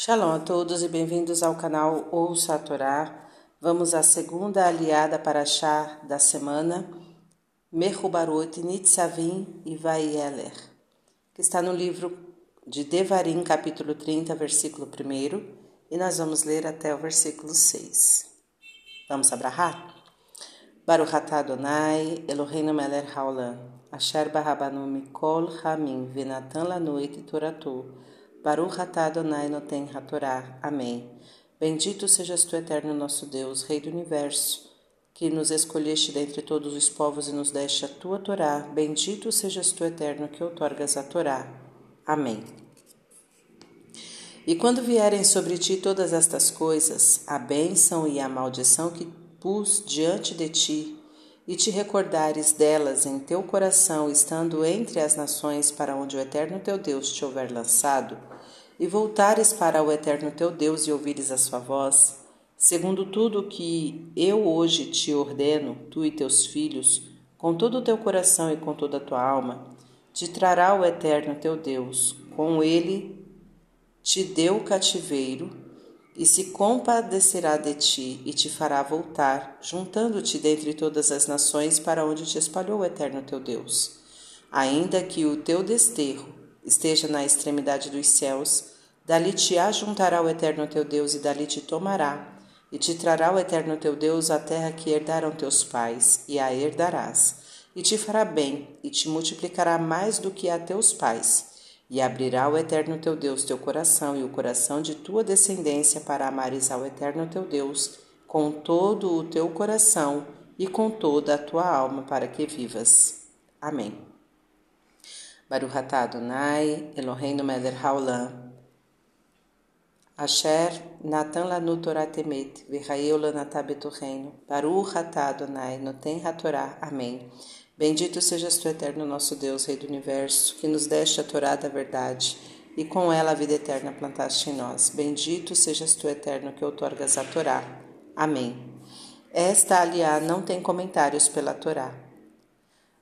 Shalom a todos e bem-vindos ao canal Ouça a Torá. Vamos à segunda aliada para chá da semana, Mechubarot Nitzavim e Vaieler, que está no livro de Devarim, capítulo 30, versículo 1, e nós vamos ler até o versículo 6. Vamos abrahar? Baruch Adonai, Eloheinu melech haolam, asher barabanu mikol hamim, venatan lanoit toratu, Baruch Adonai noten hatorá. Amém. Bendito sejas tu, eterno nosso Deus, Rei do Universo, que nos escolheste dentre todos os povos e nos deste a tua Torá. Bendito sejas tu, eterno, que outorgas a Torá. Amém. E quando vierem sobre ti todas estas coisas, a bênção e a maldição que pus diante de ti, e te recordares delas em teu coração, estando entre as nações para onde o eterno teu Deus te houver lançado, e voltares para o eterno teu Deus e ouvires a sua voz, segundo tudo que eu hoje te ordeno, tu e teus filhos, com todo o teu coração e com toda a tua alma, te trará o eterno teu Deus, com ele te deu o cativeiro e se compadecerá de ti e te fará voltar, juntando-te dentre todas as nações para onde te espalhou o eterno teu Deus. Ainda que o teu desterro esteja na extremidade dos céus, dali te ajuntará o eterno teu Deus e dali te tomará, e te trará o eterno teu Deus à terra que herdaram teus pais, e a herdarás, e te fará bem, e te multiplicará mais do que a teus pais e abrirá o Eterno teu Deus teu coração e o coração de tua descendência para amares ao Eterno teu Deus com todo o teu coração e com toda a tua alma para que vivas. Amém. Baruch atah Adonai, Eloheinu melech haolam. Asher natan lanu Torah temet, v'chayeu lanatah betorreino. Baruch atah Adonai, noten hatorá. Amém. Bendito sejas tu, eterno nosso Deus, Rei do Universo, que nos deste a Torá da verdade, e com ela a vida eterna plantaste em nós. Bendito sejas tu, eterno, que outorgas a Torá. Amém. Esta aliá não tem comentários pela Torá.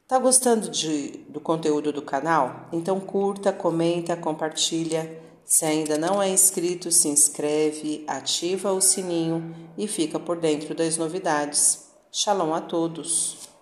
Tá gostando de, do conteúdo do canal? Então curta, comenta, compartilha. Se ainda não é inscrito, se inscreve, ativa o sininho e fica por dentro das novidades. Shalom a todos!